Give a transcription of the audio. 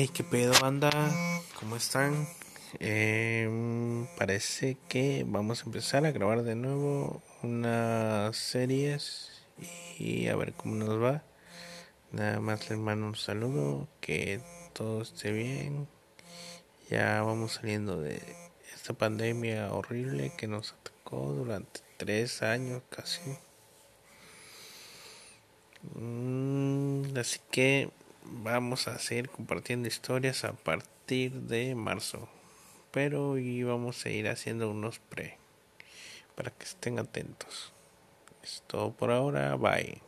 Hey, ¿qué pedo, banda? ¿Cómo están? Em, parece que vamos a empezar a grabar de nuevo unas series y a ver cómo nos va. Nada más les mando un saludo, que todo esté bien. Ya vamos saliendo de esta pandemia horrible que nos atacó durante tres años casi. Mm, así que vamos a seguir compartiendo historias a partir de marzo. Pero y vamos a ir haciendo unos pre para que estén atentos. Es todo por ahora. Bye.